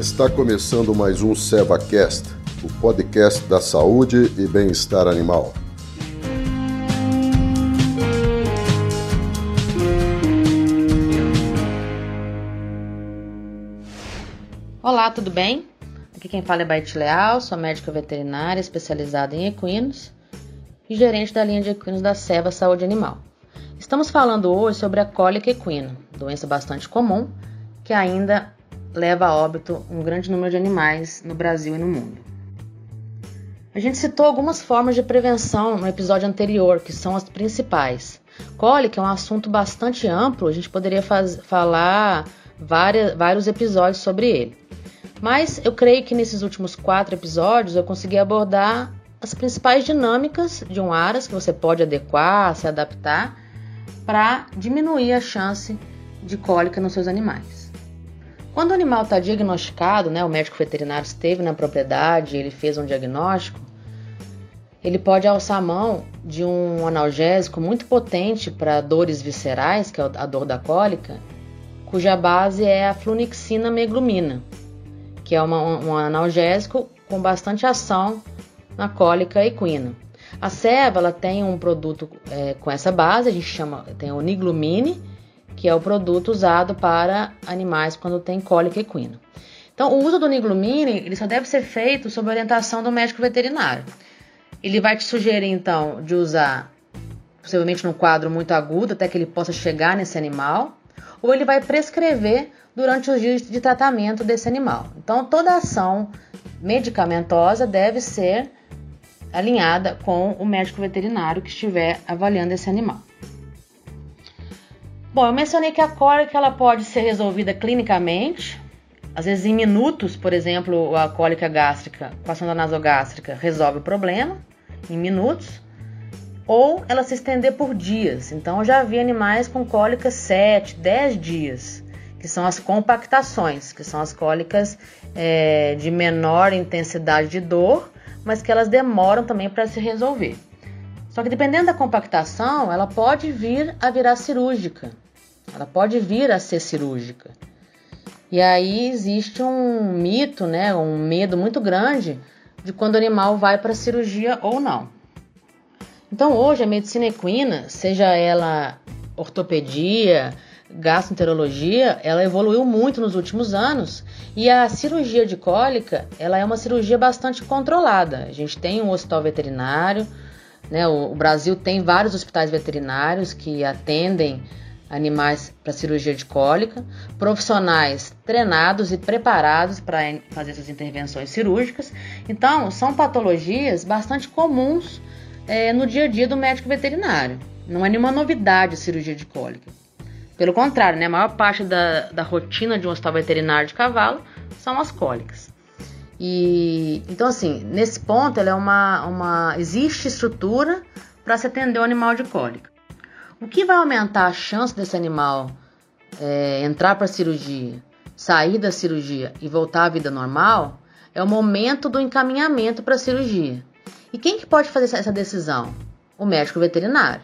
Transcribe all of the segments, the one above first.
Está começando mais um SevaCast, o podcast da saúde e bem-estar animal. Olá, tudo bem? Aqui quem fala é Baite Leal, sou médica veterinária especializada em equinos e gerente da linha de equinos da Seva Saúde Animal. Estamos falando hoje sobre a cólica equina, doença bastante comum que ainda leva a óbito um grande número de animais no Brasil e no mundo. A gente citou algumas formas de prevenção no episódio anterior, que são as principais. Cólica é um assunto bastante amplo, a gente poderia faz, falar várias, vários episódios sobre ele. Mas eu creio que nesses últimos quatro episódios eu consegui abordar as principais dinâmicas de um aras que você pode adequar, se adaptar para diminuir a chance de cólica nos seus animais. Quando o animal está diagnosticado, né, o médico veterinário esteve na propriedade, ele fez um diagnóstico, ele pode alçar a mão de um analgésico muito potente para dores viscerais, que é a dor da cólica, cuja base é a flunixina meglumina, que é uma, um analgésico com bastante ação na cólica equina. A Seva ela tem um produto é, com essa base, a gente chama, tem o niglumine, que é o produto usado para animais quando tem cólica equina. Então, o uso do niglumine ele só deve ser feito sob orientação do médico veterinário. Ele vai te sugerir, então, de usar, possivelmente num quadro muito agudo, até que ele possa chegar nesse animal, ou ele vai prescrever durante os dias de tratamento desse animal. Então, toda ação medicamentosa deve ser alinhada com o médico veterinário que estiver avaliando esse animal. Bom, eu mencionei que a cólica ela pode ser resolvida clinicamente, às vezes em minutos, por exemplo, a cólica gástrica com a sonda nasogástrica resolve o problema em minutos, ou ela se estender por dias. Então eu já vi animais com cólica 7, 10 dias, que são as compactações, que são as cólicas é, de menor intensidade de dor, mas que elas demoram também para se resolver. Só que dependendo da compactação, ela pode vir a virar cirúrgica. Ela pode vir a ser cirúrgica. E aí existe um mito, né, um medo muito grande de quando o animal vai para cirurgia ou não. Então hoje a medicina equina, seja ela ortopedia, gastroenterologia, ela evoluiu muito nos últimos anos e a cirurgia de cólica, ela é uma cirurgia bastante controlada. A gente tem um hospital veterinário, né? O, o Brasil tem vários hospitais veterinários que atendem animais para cirurgia de cólica, profissionais treinados e preparados para fazer essas intervenções cirúrgicas. Então, são patologias bastante comuns é, no dia a dia do médico veterinário. Não é nenhuma novidade a cirurgia de cólica. Pelo contrário, né, a maior parte da, da rotina de um hospital veterinário de cavalo são as cólicas. E então assim, nesse ponto ela é uma, uma existe estrutura para se atender o animal de cólica. O que vai aumentar a chance desse animal é, entrar para a cirurgia, sair da cirurgia e voltar à vida normal é o momento do encaminhamento para a cirurgia. E quem que pode fazer essa decisão? O médico veterinário,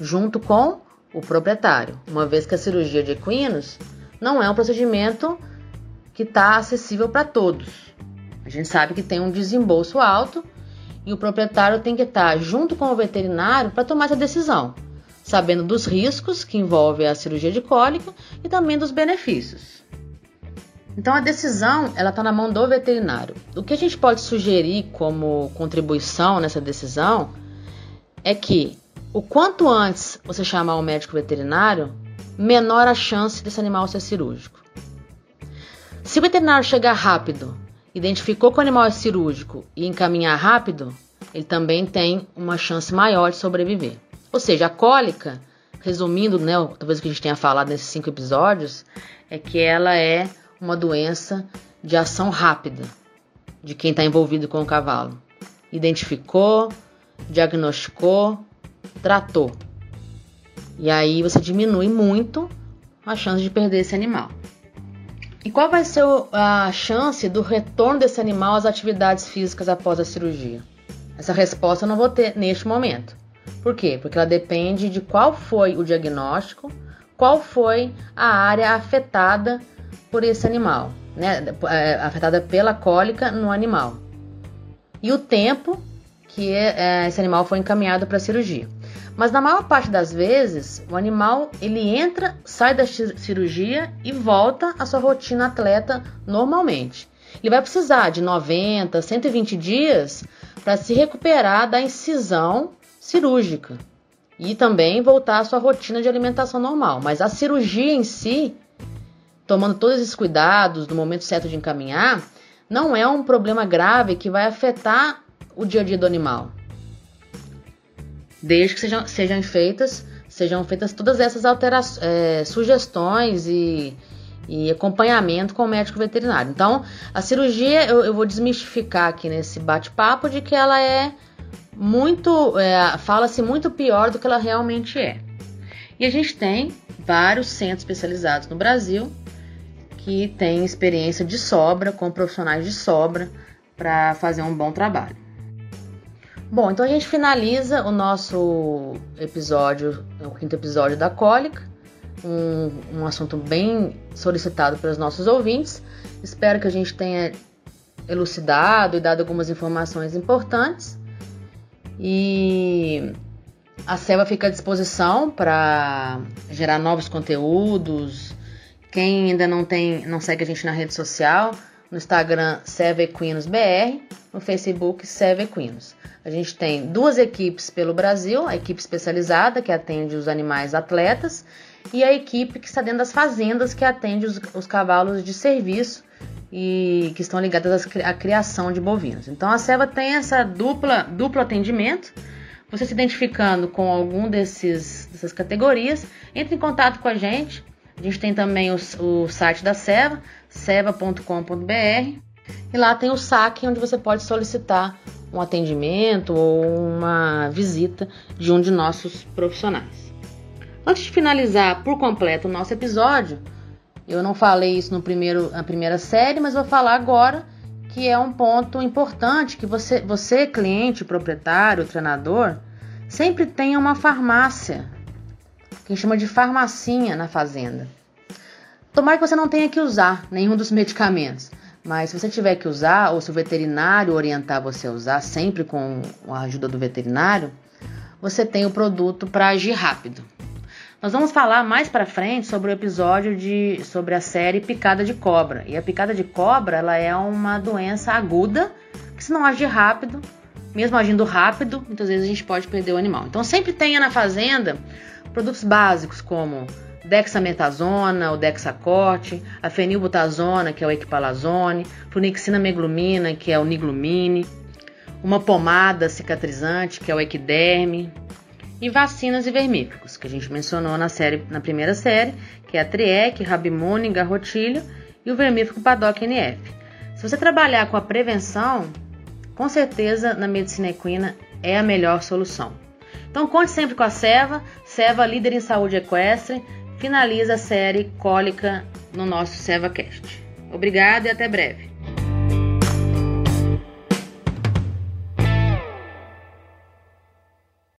junto com o proprietário, uma vez que a cirurgia de equinos não é um procedimento que está acessível para todos. A gente sabe que tem um desembolso alto e o proprietário tem que estar junto com o veterinário para tomar essa decisão, sabendo dos riscos que envolve a cirurgia de cólica e também dos benefícios. Então a decisão ela está na mão do veterinário. O que a gente pode sugerir como contribuição nessa decisão é que o quanto antes você chamar o médico veterinário, menor a chance desse animal ser cirúrgico. Se o veterinário chegar rápido identificou que o animal é cirúrgico e encaminhar rápido, ele também tem uma chance maior de sobreviver. Ou seja, a cólica, resumindo, né, talvez o que a gente tenha falado nesses cinco episódios, é que ela é uma doença de ação rápida de quem está envolvido com o cavalo. Identificou, diagnosticou, tratou. E aí você diminui muito a chance de perder esse animal. E qual vai ser a chance do retorno desse animal às atividades físicas após a cirurgia? Essa resposta eu não vou ter neste momento. Por quê? Porque ela depende de qual foi o diagnóstico, qual foi a área afetada por esse animal. né, é, afetada pela cólica no animal. E o tempo que é, esse animal foi encaminhado para a cirurgia. Mas na maior parte das vezes, o animal ele entra, sai da cirurgia e volta à sua rotina atleta normalmente. Ele vai precisar de 90, 120 dias para se recuperar da incisão cirúrgica e também voltar à sua rotina de alimentação normal. Mas a cirurgia em si, tomando todos esses cuidados no momento certo de encaminhar, não é um problema grave que vai afetar o dia a dia do animal. Desde que sejam, sejam feitas sejam feitas todas essas alterações, é, sugestões e, e, acompanhamento com o médico veterinário. Então, a cirurgia eu, eu vou desmistificar aqui nesse bate-papo de que ela é muito, é, fala-se muito pior do que ela realmente é. E a gente tem vários centros especializados no Brasil que têm experiência de sobra, com profissionais de sobra, para fazer um bom trabalho. Bom, então a gente finaliza o nosso episódio, o quinto episódio da cólica, um, um assunto bem solicitado pelos nossos ouvintes. Espero que a gente tenha elucidado e dado algumas informações importantes. E a Seva fica à disposição para gerar novos conteúdos. Quem ainda não tem, não segue a gente na rede social, no Instagram Seva Equinos BR, no Facebook Seva Equinos. A gente tem duas equipes pelo Brasil, a equipe especializada que atende os animais atletas e a equipe que está dentro das fazendas que atende os, os cavalos de serviço e que estão ligadas à criação de bovinos. Então a Seva tem essa dupla duplo atendimento. Você se identificando com algum desses dessas categorias, entre em contato com a gente. A gente tem também o, o site da Seva, seva.com.br, e lá tem o saque onde você pode solicitar um atendimento ou uma visita de um de nossos profissionais. Antes de finalizar por completo o nosso episódio, eu não falei isso no primeiro, na primeira série, mas vou falar agora que é um ponto importante que você, você cliente, proprietário, treinador, sempre tenha uma farmácia, que chama de farmacinha na fazenda. Tomara que você não tenha que usar nenhum dos medicamentos, mas se você tiver que usar, ou se o veterinário orientar você a usar, sempre com a ajuda do veterinário, você tem o produto para agir rápido. Nós vamos falar mais para frente sobre o episódio de sobre a série picada de cobra. E a picada de cobra, ela é uma doença aguda que se não agir rápido, mesmo agindo rápido, muitas vezes a gente pode perder o animal. Então sempre tenha na fazenda produtos básicos como dexametasona, o dexacorte, a fenilbutazona, que é o equipalazone, flunixina meglumina, que é o niglumine, uma pomada cicatrizante, que é o equiderme, e vacinas e vermífugos, que a gente mencionou na série, na primeira série, que é a Triec, Rabimune, Garrotilho e o vermífugo Paddock NF. Se você trabalhar com a prevenção, com certeza na medicina equina é a melhor solução. Então conte sempre com a Seva, Seva líder em saúde equestre, finaliza a série Cólica no nosso SevaCast. Obrigada e até breve.